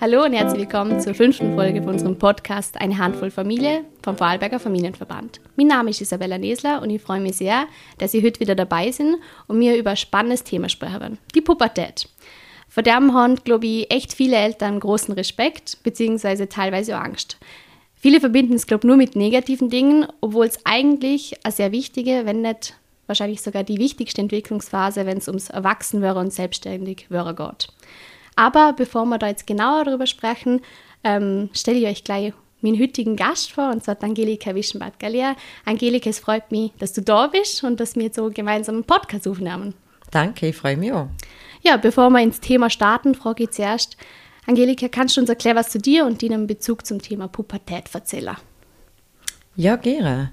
Hallo und herzlich willkommen zur fünften Folge von unserem Podcast Eine Handvoll Familie vom Vorarlberger Familienverband. Mein Name ist Isabella Nesler und ich freue mich sehr, dass Sie heute wieder dabei sind und wir über ein spannendes Thema sprechen werden, die Pubertät. Vor dem haben, glaube ich, echt viele Eltern großen Respekt bzw. teilweise auch Angst. Viele verbinden es, glaube ich, nur mit negativen Dingen, obwohl es eigentlich eine sehr wichtige, wenn nicht wahrscheinlich sogar die wichtigste Entwicklungsphase, wenn es ums Erwachsenwerden und Selbstständigwerden geht. Aber bevor wir da jetzt genauer darüber sprechen, ähm, stelle ich euch gleich meinen heutigen Gast vor, und zwar Angelika Wischenbad-Galea. Angelika, es freut mich, dass du da bist und dass wir jetzt so gemeinsam einen Podcast aufnehmen. Danke, ich freue mich auch. Ja, bevor wir ins Thema starten, frage ich zuerst, Angelika, kannst du uns erklären, was zu dir und deinem Bezug zum Thema Pubertät erzählen? Ja, gerne.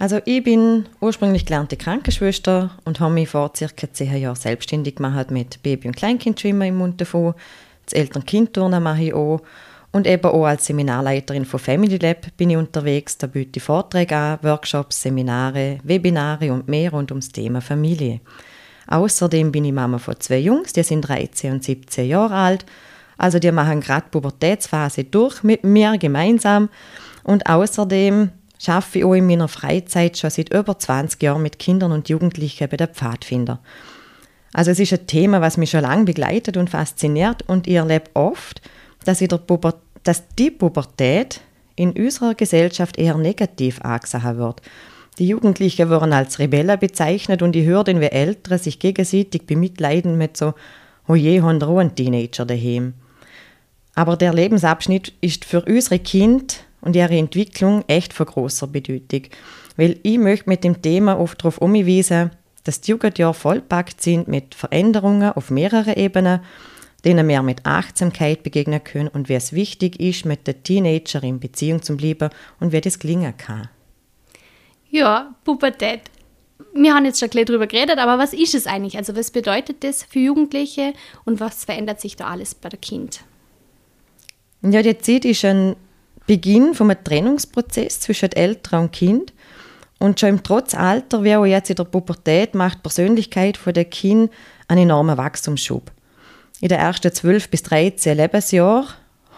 Also ich bin ursprünglich gelernte Krankenschwester und habe mich vor circa zehn Jahren selbstständig gemacht mit Baby- und Kleinkindschwimmen im Mund davon. Das Eltern-Kind-Turnen mache ich auch. Und eben auch als Seminarleiterin von Family Lab bin ich unterwegs. Da biete ich Vorträge an, Workshops, Seminare, Webinare und mehr rund ums Thema Familie. Außerdem bin ich Mama von zwei Jungs, die sind 13 und 17 Jahre alt. Also die machen gerade Pubertätsphase durch mit mir gemeinsam. Und außerdem arbeite ich auch in meiner Freizeit schon seit über 20 Jahren mit Kindern und Jugendlichen bei der Pfadfinder. Also es ist ein Thema, was mich schon lange begleitet und fasziniert und ich erlebe oft, dass, dass die Pubertät in unserer Gesellschaft eher negativ angesehen wird. Die Jugendlichen werden als Rebellen bezeichnet und ich höre dann, wie Ältere sich gegenseitig bemitleiden mit so, oh je, haben wir einen Teenager daheim. Aber der Lebensabschnitt ist für unsere Kinder und ihre Entwicklung echt von großer Bedeutung. Weil ich möchte mit dem Thema oft darauf umweisen, dass die Jugendjahre vollpackt sind mit Veränderungen auf mehreren Ebenen, denen wir mit Achtsamkeit begegnen können und wie es wichtig ist, mit der Teenager in Beziehung zu bleiben und wie das gelingen kann. Ja, Pubertät. Wir haben jetzt schon ein darüber geredet, aber was ist es eigentlich? Also was bedeutet das für Jugendliche und was verändert sich da alles bei der Kind? Ja, die Zeit ist ein Beginn vom Trennungsprozess zwischen Eltern und Kind. Und schon im Trotzalter, wie auch jetzt in der Pubertät, macht die Persönlichkeit der Kind einen enormen Wachstumsschub. In den ersten 12 bis 13 Lebensjahren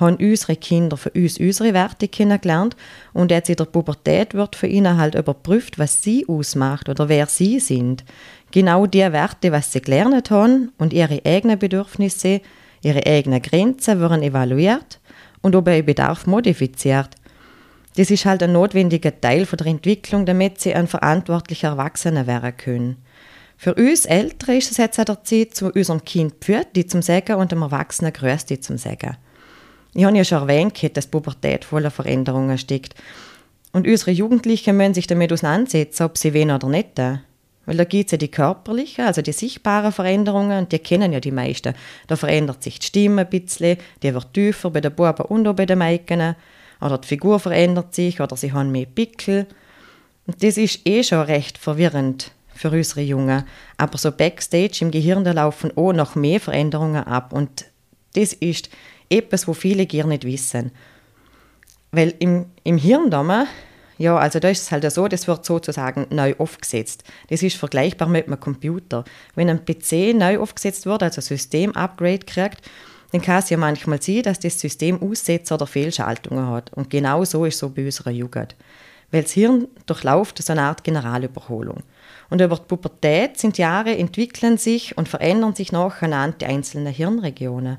haben unsere Kinder für uns unsere Werte kennengelernt und jetzt in der Pubertät wird für ihnen halt überprüft, was sie ausmacht oder wer sie sind. Genau die Werte, was sie gelernt haben und ihre eigenen Bedürfnisse, ihre eigenen Grenzen werden evaluiert und ob er Bedarf modifiziert. Das ist halt ein notwendiger Teil von der Entwicklung, damit sie ein verantwortlicher Erwachsener werden können. Für uns Ältere ist es jetzt an der Zeit, zu unserem Kind Pfürti zum Sagen und dem Erwachsenen Größti zum Sagen. Ich habe ja schon erwähnt, dass Pubertät voller Veränderungen steckt. Und unsere Jugendlichen müssen sich damit auseinandersetzen, ob sie wen oder nicht. Weil da gibt es ja die körperlichen, also die sichtbaren Veränderungen, die kennen ja die meisten. Da verändert sich die Stimme ein bisschen, die wird tiefer bei den Buben und auch bei den Mädchen. Oder die Figur verändert sich, oder sie haben mehr Pickel. Und das ist eh schon recht verwirrend für unsere Jungen. Aber so Backstage im Gehirn, da laufen auch noch mehr Veränderungen ab. Und das ist etwas, wo viele gerne nicht wissen. Weil im, im Hirn da, ja, also da ist es halt so, das wird sozusagen neu aufgesetzt. Das ist vergleichbar mit einem Computer. Wenn ein PC neu aufgesetzt wird, also System-Upgrade kriegt, dann kann es ja manchmal sein, dass das System Aussetzer oder Fehlschaltungen hat. Und genau so ist so bei unserer Jugend. Weil das Hirn durchläuft so eine Art Generalüberholung. Und über die Pubertät sind Jahre entwickeln sich und verändern sich nacheinander die einzelnen Hirnregionen.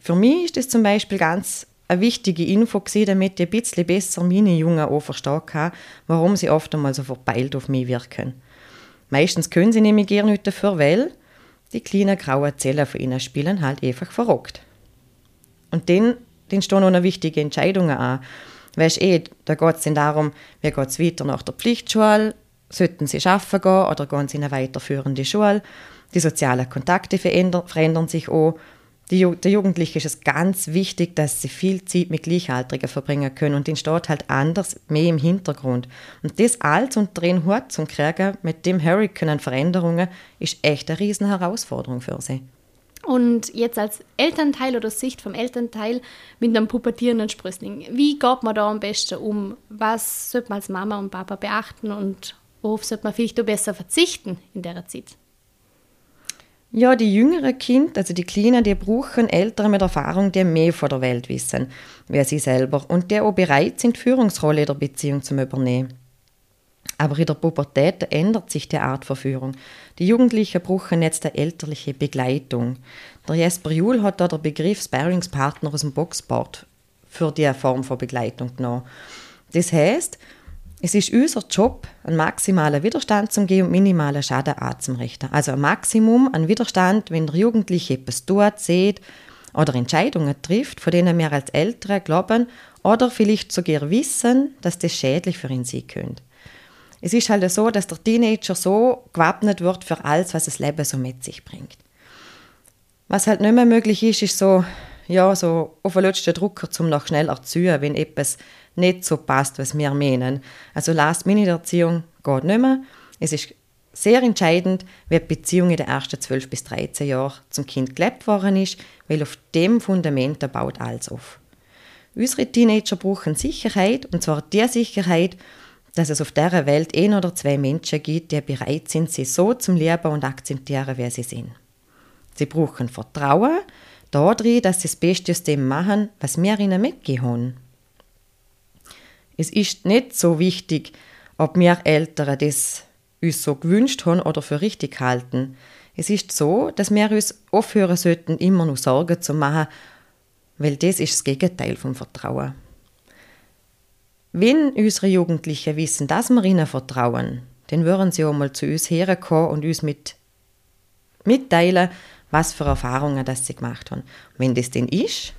Für mich ist das zum Beispiel ganz eine wichtige Info gewesen, damit ich ein bisschen besser meine Jungen auch verstehen kann, warum sie oft einmal so verpeilt auf mich wirken. Meistens können sie nämlich gerne nicht dafür, weil die kleinen grauen Zellen von ihnen spielen halt einfach verrockt. Und dann, dann stehen auch noch wichtige Entscheidungen an. Weißt eh, da geht es dann darum, wie geht es weiter nach der Pflichtschule, sollten sie arbeiten gehen oder gehen sie in eine weiterführende Schule. Die sozialen Kontakte verändern sich auch die, der Jugendlichen ist es ganz wichtig, dass sie viel Zeit mit Gleichaltrigen verbringen können und den steht halt anders mehr im Hintergrund. Und das alles unter den Hut zum kriegen mit dem Hurricane an Veränderungen ist echt eine riesen Herausforderung für sie. Und jetzt als Elternteil oder Sicht vom Elternteil mit einem pubertierenden Sprössling, wie geht man da am besten um? Was sollte man als Mama und Papa beachten und worauf sollte man vielleicht besser verzichten in der Zeit? Ja, die jüngeren Kinder, also die Kleinen, die brauchen Eltern mit Erfahrung, die mehr von der Welt wissen, wie sie selber und die auch bereit sind, die Führungsrolle in der Beziehung zu übernehmen. Aber in der Pubertät ändert sich die Art von Führung. Die Jugendlichen brauchen jetzt eine elterliche Begleitung. Der Jesper Juhl hat da den Begriff Sparringspartner aus dem Boxsport für diese Form von Begleitung genommen. Das heißt, es ist unser Job, einen maximalen Widerstand zu geben und minimalen Schaden anzurichten. Also ein Maximum an Widerstand, wenn der Jugendliche etwas tut, sieht oder Entscheidungen trifft, von denen wir als Eltern glauben oder vielleicht sogar wissen, dass das schädlich für ihn sein könnte. Es ist halt so, dass der Teenager so gewappnet wird für alles, was das Leben so mit sich bringt. Was halt nicht mehr möglich ist, ist so, ja, so auf den letzten Drucker zum noch schneller zu ziehen, wenn etwas nicht so passt, was wir meinen. Also Last-Minute-Erziehung geht nicht mehr. Es ist sehr entscheidend, wie die Beziehung in den ersten 12 bis 13 Jahren zum Kind gelebt worden ist, weil auf dem Fundament baut alles auf. Unsere Teenager brauchen Sicherheit, und zwar die Sicherheit, dass es auf dieser Welt ein oder zwei Menschen gibt, die bereit sind, sie so zum Leben und akzeptieren, wie sie sind. Sie brauchen Vertrauen darin, dass sie das Beste aus dem machen, was wir ihnen mitgeben es ist nicht so wichtig, ob wir Eltern das uns so gewünscht haben oder für richtig halten. Es ist so, dass wir uns aufhören sollten, immer nur Sorgen zu machen, weil das ist das Gegenteil vom Vertrauen. Wenn unsere Jugendlichen wissen, dass wir ihnen vertrauen, dann würden sie auch mal zu uns herkommen und uns mit mitteilen, was für Erfahrungen das sie gemacht haben. wenn das denn ist,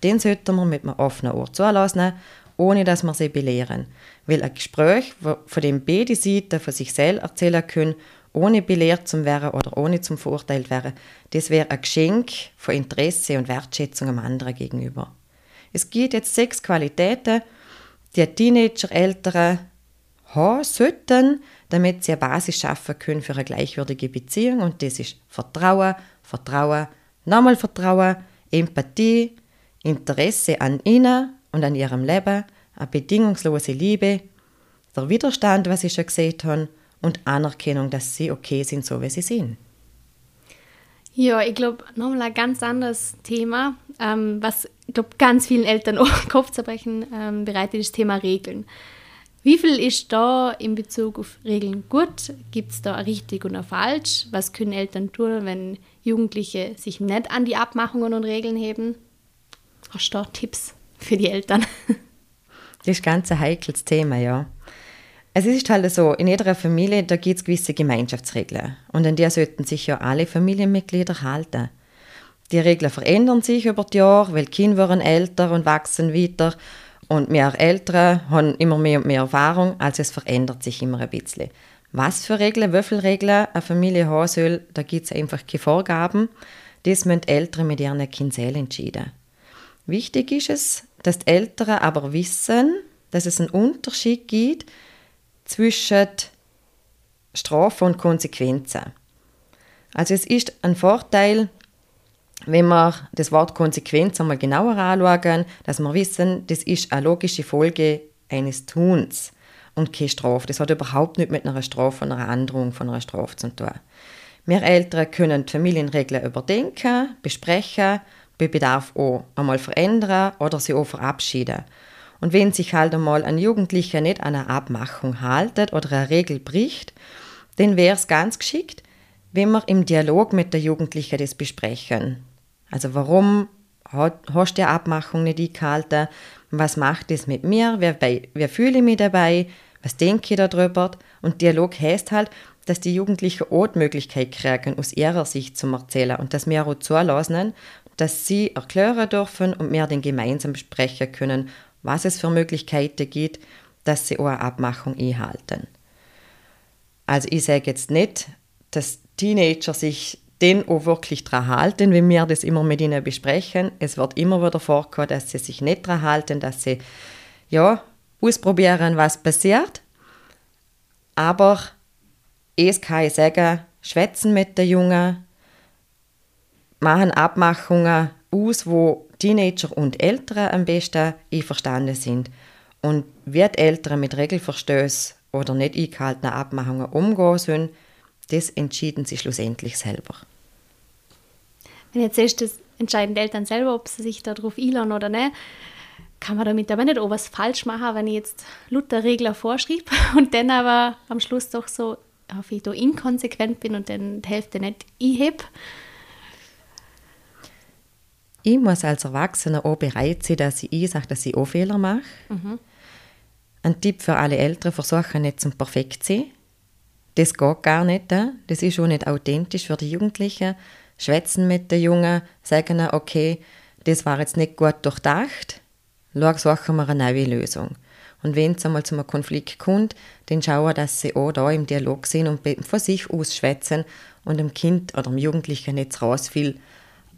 dann sollten wir mit einem offenen Ohr zulassen ohne dass wir sie belehren. Weil ein Gespräch, von dem beide Seiten von sich selbst erzählen können, ohne belehrt zu werden oder ohne zum verurteilt werden, das wäre ein Geschenk von Interesse und Wertschätzung am anderen gegenüber. Es gibt jetzt sechs Qualitäten, die Teenager, Ältere haben sollten, damit sie eine Basis schaffen können für eine gleichwürdige Beziehung. Und das ist Vertrauen, Vertrauen, nochmal Vertrauen, Empathie, Interesse an ihnen und an ihrem Leben, eine bedingungslose Liebe, der Widerstand, was sie schon gesehen haben, und Anerkennung, dass sie okay sind, so wie sie sind. Ja, ich glaube, nochmal ein ganz anderes Thema, ähm, was, ich ganz vielen Eltern auch Kopfzerbrechen ähm, bereitet, ist das Thema Regeln. Wie viel ist da in Bezug auf Regeln gut? Gibt es da richtig oder falsch? Was können Eltern tun, wenn Jugendliche sich nicht an die Abmachungen und Regeln heben? Hast du da Tipps? Für die Eltern. Das ist ganz ein heikles Thema, ja. Es ist halt so, in jeder Familie, da gibt es gewisse Gemeinschaftsregeln. Und an die sollten sich ja alle Familienmitglieder halten. Die Regeln verändern sich über die Jahre, weil die Kinder werden älter und wachsen weiter. Und wir Eltern haben immer mehr und mehr Erfahrung, also es verändert sich immer ein bisschen. Was für Regeln, wie viele Regeln eine Familie haben soll, da gibt es einfach keine Vorgaben. Das müssen Eltern mit ihren Kindern entscheiden. Wichtig ist es, dass die Eltern aber wissen, dass es einen Unterschied gibt zwischen Strafe und Konsequenzen. Also es ist ein Vorteil, wenn wir das Wort Konsequenz einmal genauer anschauen, dass wir wissen, das ist eine logische Folge eines Tuns und keine Strafe. Das hat überhaupt nicht mit einer Strafe, einer Androhung von einer Strafe zu tun. Wir Eltern können die Familienregeln überdenken, besprechen bei Bedarf auch einmal verändern oder sie auch verabschieden. Und wenn sich halt einmal ein Jugendlicher nicht an eine Abmachung haltet oder eine Regel bricht, dann wäre es ganz geschickt, wenn wir im Dialog mit der Jugendlichen das besprechen. Also warum hast du die Abmachung nicht eingehalten? Was macht das mit mir? Wer, wer fühle ich mich dabei? Was denke ich darüber? Und Dialog heißt halt, dass die Jugendlichen auch die Möglichkeit kriegen, aus ihrer Sicht zu erzählen und dass wir auch zulassen, dass sie erklären dürfen und wir dann gemeinsam besprechen können, was es für Möglichkeiten gibt, dass sie eine Abmachung einhalten. Also ich sage jetzt nicht, dass Teenager sich den auch wirklich daran halten, wenn wir das immer mit ihnen besprechen. Es wird immer wieder vorkommen, dass sie sich nicht daran halten, dass sie ja, ausprobieren, was passiert. Aber es kann ich sagen, schwätzen mit den Jungen, machen Abmachungen aus, wo Teenager und Eltern am besten einverstanden sind. Und wird Eltern mit Regelverstößen oder nicht eingehaltenen Abmachungen umgehen sollen, das entschieden sie schlussendlich selber. Wenn jetzt siehst, das entscheiden die Eltern selber, ob sie sich darauf einladen oder nicht, kann man damit aber nicht auch was falsch machen, wenn ich jetzt Luther Regler vorschrieb und dann aber am Schluss doch so, auf ich da inkonsequent bin und dann die Hälfte nicht einhebe. Ich muss als Erwachsener auch bereit sein, dass ich einsage, dass ich auch Fehler mache. Mhm. Ein Tipp für alle Eltern, versuchen nicht zum perfekt zu sein. Das geht gar nicht. Das ist auch nicht authentisch für die Jugendlichen. Schwätzen mit den Jungen, sagen, okay, das war jetzt nicht gut durchdacht, schau, suchen wir eine neue Lösung. Und wenn es einmal zu einem Konflikt kommt, dann schauen, dass sie auch da im Dialog sind und von sich aus schwätzen und dem Kind oder dem Jugendlichen nicht raus viel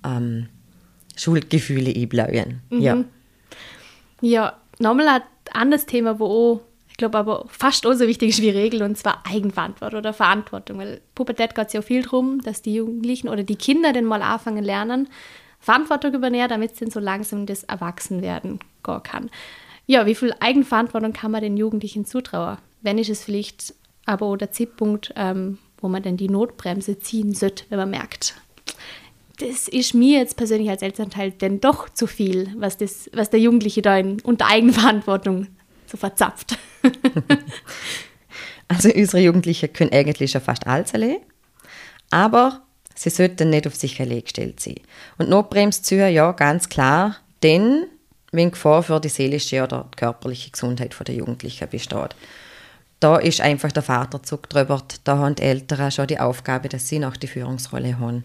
ähm, Schuldgefühle einbläuen. Mhm. Ja. ja, nochmal ein anderes Thema, wo auch, ich glaube aber fast auch so wichtig ist wie Regeln, und zwar Eigenverantwortung oder Verantwortung. Weil Pubertät geht es ja viel darum, dass die Jugendlichen oder die Kinder dann mal anfangen lernen, Verantwortung übernehmen, damit es dann so langsam das Erwachsenwerden gehen kann. Ja, wie viel Eigenverantwortung kann man den Jugendlichen zutrauen? Wenn ist es vielleicht aber auch der Zeitpunkt, ähm, wo man dann die Notbremse ziehen sollte, wenn man merkt, das ist mir jetzt persönlich als Elternteil denn doch zu viel, was, das, was der Jugendliche da in, unter Eigenverantwortung so verzapft. also unsere Jugendlichen können eigentlich schon fast alles erleben, aber sie sollten nicht auf sich allein gestellt sein. Und Notbremszüge, ja, ganz klar, denn wenn Gefahr für die seelische oder die körperliche Gesundheit der Jugendlichen besteht. Da ist einfach der Vaterzug drüber, da haben die Eltern schon die Aufgabe, dass sie noch die Führungsrolle haben.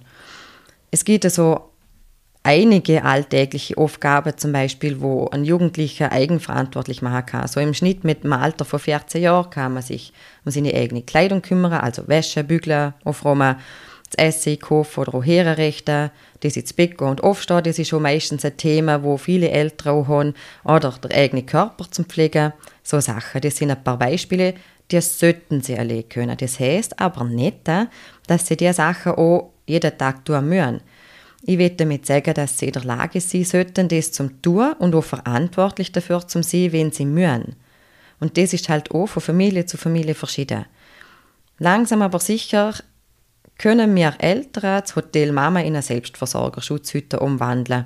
Es gibt also einige alltägliche Aufgaben, zum Beispiel, wo ein Jugendlicher eigenverantwortlich machen kann. So im Schnitt mit einem Alter von 14 Jahren kann man sich um seine eigene Kleidung kümmern, also Wäsche, Bügeln, aufräumen, das Essen kaufen oder auch herrichten, das ins Bett gehen und aufstehen, das ist schon meistens ein Thema, wo viele Eltern auch haben, oder der eigene Körper zum Pflegen, so Sachen. Das sind ein paar Beispiele, die sollten sie erleben können. Das heißt aber nicht, dass sie diese Sachen auch jeden Tag tun müssen. Ich will damit sagen, dass sie in der Lage sein sollten, das zum tun und auch verantwortlich dafür zu sein, wenn sie müssen. Und das ist halt auch von Familie zu Familie verschieden. Langsam aber sicher können wir Eltern das Hotel Mama in eine Selbstversorgerschutzhütte umwandeln.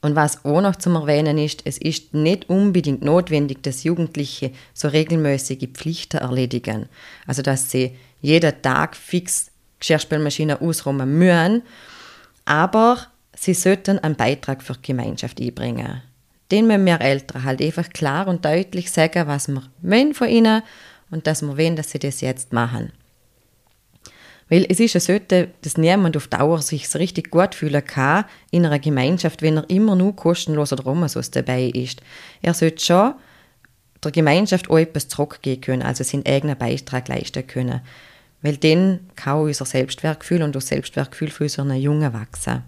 Und was auch noch zu erwähnen ist, es ist nicht unbedingt notwendig, dass Jugendliche so regelmäßige Pflichten erledigen. Also dass sie jeden Tag fix Geschirrspülmaschine ausräumen müssen, aber sie sollten einen Beitrag für die Gemeinschaft einbringen. Den müssen wir Eltern halt einfach klar und deutlich sagen, was wir wollen von ihnen und dass wir wollen, dass sie das jetzt machen. Weil es ist ja so, dass niemand auf Dauer sich so richtig gut fühlen kann in einer Gemeinschaft, wenn er immer nur kostenlos oder umsonst dabei ist. Er sollte schon der Gemeinschaft auch etwas zurückgeben können, also seinen eigenen Beitrag leisten können. Weil dann kann unser Selbstwertgefühl und das Selbstwertgefühl für unsere Jungen wachsen.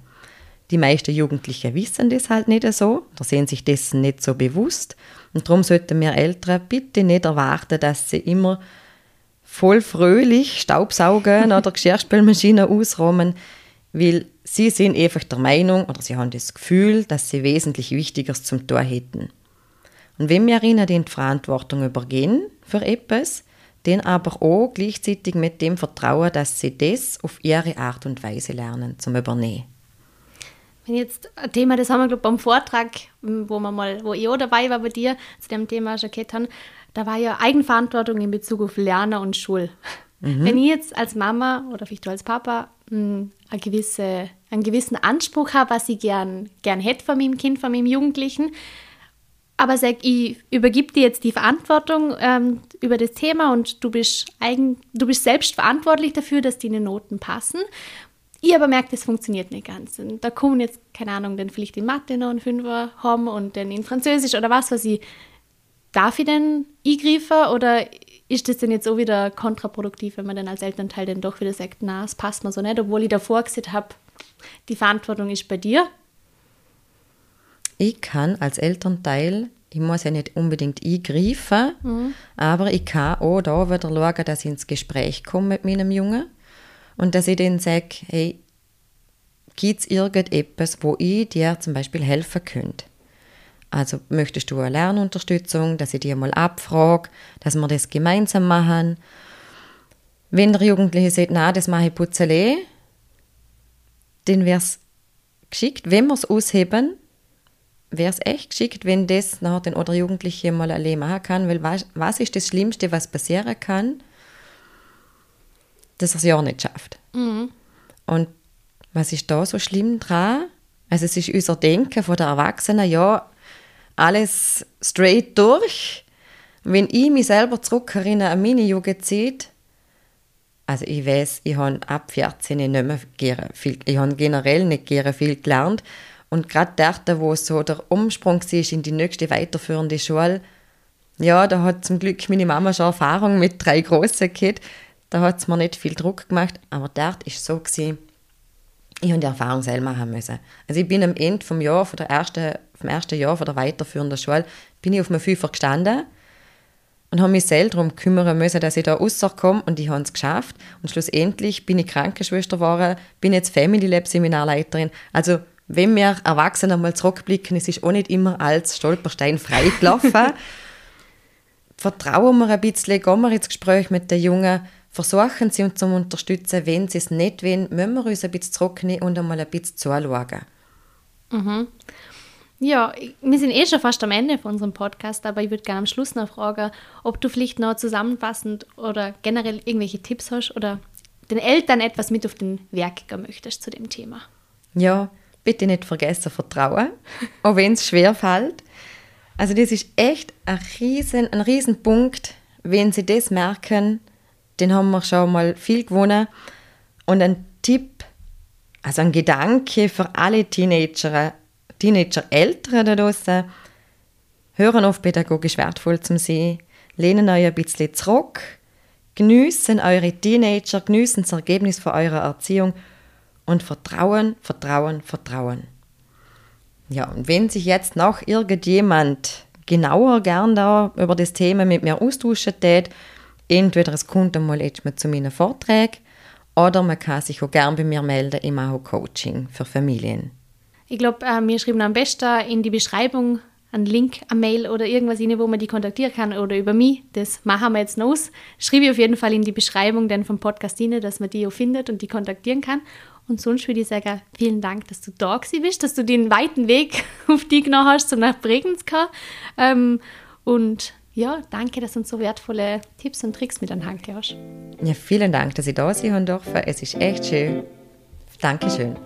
Die meisten Jugendlichen wissen das halt nicht so, oder sehen sich dessen nicht so bewusst. Und darum sollten wir Eltern bitte nicht erwarten, dass sie immer voll fröhlich Staubsaugen oder Geschirrspülmaschine ausräumen, weil sie sind einfach der Meinung oder sie haben das Gefühl, dass sie wesentlich Wichtigeres zum Tor hätten. Und wenn wir ihnen die Verantwortung übergehen für etwas, den aber auch gleichzeitig mit dem Vertrauen, dass sie das auf ihre Art und Weise lernen zum Übernehmen. Wenn jetzt ein Thema, das haben wir glaube beim Vortrag, wo wir mal, wo ich auch dabei war bei dir, zu dem Thema Jackett haben, da war ja Eigenverantwortung in Bezug auf Lerner und Schul. Mhm. Wenn ich jetzt als Mama oder vielleicht als Papa mh, eine gewisse, einen gewissen Anspruch habe, was ich gern, gern hätte von meinem Kind, von meinem Jugendlichen, aber sag, ich übergib dir jetzt die Verantwortung ähm, über das Thema und du bist, eigen, du bist selbst verantwortlich dafür, dass deine Noten passen. Ich aber merke, das funktioniert nicht ganz. Und da kommen jetzt, keine Ahnung, dann vielleicht in Mathe noch einen Fünfer haben und dann in Französisch oder was weiß ich. Darf ich denn eingreifen oder ist das denn jetzt so wieder kontraproduktiv, wenn man dann als Elternteil dann doch wieder sagt, na, es passt mir so nicht, obwohl ich davor gesagt habe, die Verantwortung ist bei dir? Ich kann als Elternteil, ich muss ja nicht unbedingt eingreifen, mhm. aber ich kann auch da wieder schauen, dass ich ins Gespräch komme mit meinem Jungen und dass ich denen sage, hey, gibt es irgendetwas, wo ich dir zum Beispiel helfen könnte? Also möchtest du eine Lernunterstützung, dass ich dir mal abfrage, dass wir das gemeinsam machen. Wenn der Jugendliche sagt, na, das mache ich putzele, dann wäre es geschickt, wenn wir es ausheben, wäre es echt geschickt, wenn das nachher den oder Jugendliche mal allein machen kann, weil was, was ist das Schlimmste, was passieren kann? Dass er es ja nicht schafft. Mhm. Und was ist da so schlimm dran? Also es ist unser Denken von der Erwachsenen, ja, alles straight durch. Wenn ich mich selber zurückerinnere an meine Jugendzeit, also ich weiß, ich habe ab 14 nicht mehr viel, ich habe generell nicht gerne viel gelernt. Und gerade dort, wo so der Umsprung ist in die nächste weiterführende Schule, ja, da hat zum Glück meine Mama schon Erfahrung mit drei Großen gehabt. Da hat es mir nicht viel Druck gemacht, aber dort ist es so gewesen, ich habe die Erfahrung selber machen müssen. Also ich bin am Ende vom Jahr, von der ersten, vom ersten Jahr von der weiterführenden Schule, bin ich auf einem Fünfer gestanden und habe mich selbst darum kümmern müssen, dass ich da rauskomme und ich habe es geschafft. Und schlussendlich bin ich Krankenschwester geworden, bin jetzt Family Lab Seminarleiterin. Also wenn wir Erwachsene mal zurückblicken, es ist auch nicht immer als Stolperstein frei gelaufen. Vertrauen wir ein bisschen, gehen wir ins Gespräch mit den Jungen, versuchen sie uns zu unterstützen. Wenn sie es nicht wollen, müssen wir uns ein bisschen zurücknehmen und einmal ein bisschen zuschauen. Mhm. Ja, wir sind eh schon fast am Ende von unserem Podcast, aber ich würde gerne am Schluss noch fragen, ob du vielleicht noch zusammenfassend oder generell irgendwelche Tipps hast oder den Eltern etwas mit auf den Weg geben möchtest zu dem Thema. Ja, bitte nicht vergessen, Vertrauen, auch wenn es schwer fällt. Also das ist echt ein riesen, ein riesen Punkt, wenn Sie das merken, den haben wir schon mal viel gewonnen. Und ein Tipp, also ein Gedanke für alle Teenager, Teenager-Eltern da draußen, hören auf pädagogisch wertvoll zum Sehen, lehnen euch ein bisschen zurück, genießen eure Teenager, genießen das Ergebnis von eurer Erziehung und vertrauen, vertrauen, vertrauen. Ja, und wenn sich jetzt noch irgendjemand genauer gern da über das Thema mit mir austauschen tät, entweder es kommt einmal jetzt zu meinen Vorträgen oder man kann sich auch gerne bei mir melden im AHO Coaching für Familien. Ich glaube, äh, wir schreiben am besten in die Beschreibung einen Link, eine Mail oder irgendwas rein, wo man die kontaktieren kann oder über mich. Das machen wir jetzt noch aus. Schreibe ich auf jeden Fall in die Beschreibung dann vom Podcast rein, dass man die auch findet und die kontaktieren kann. Und sonst würde ich sagen, vielen Dank, dass du da bist, dass du den weiten Weg auf dich genommen hast, um nach Bregenz zu ähm, Und ja, danke, dass du uns so wertvolle Tipps und Tricks mit an Hand hast. Ja, vielen Dank, dass ich da sein durfte. Es ist echt schön. Dankeschön.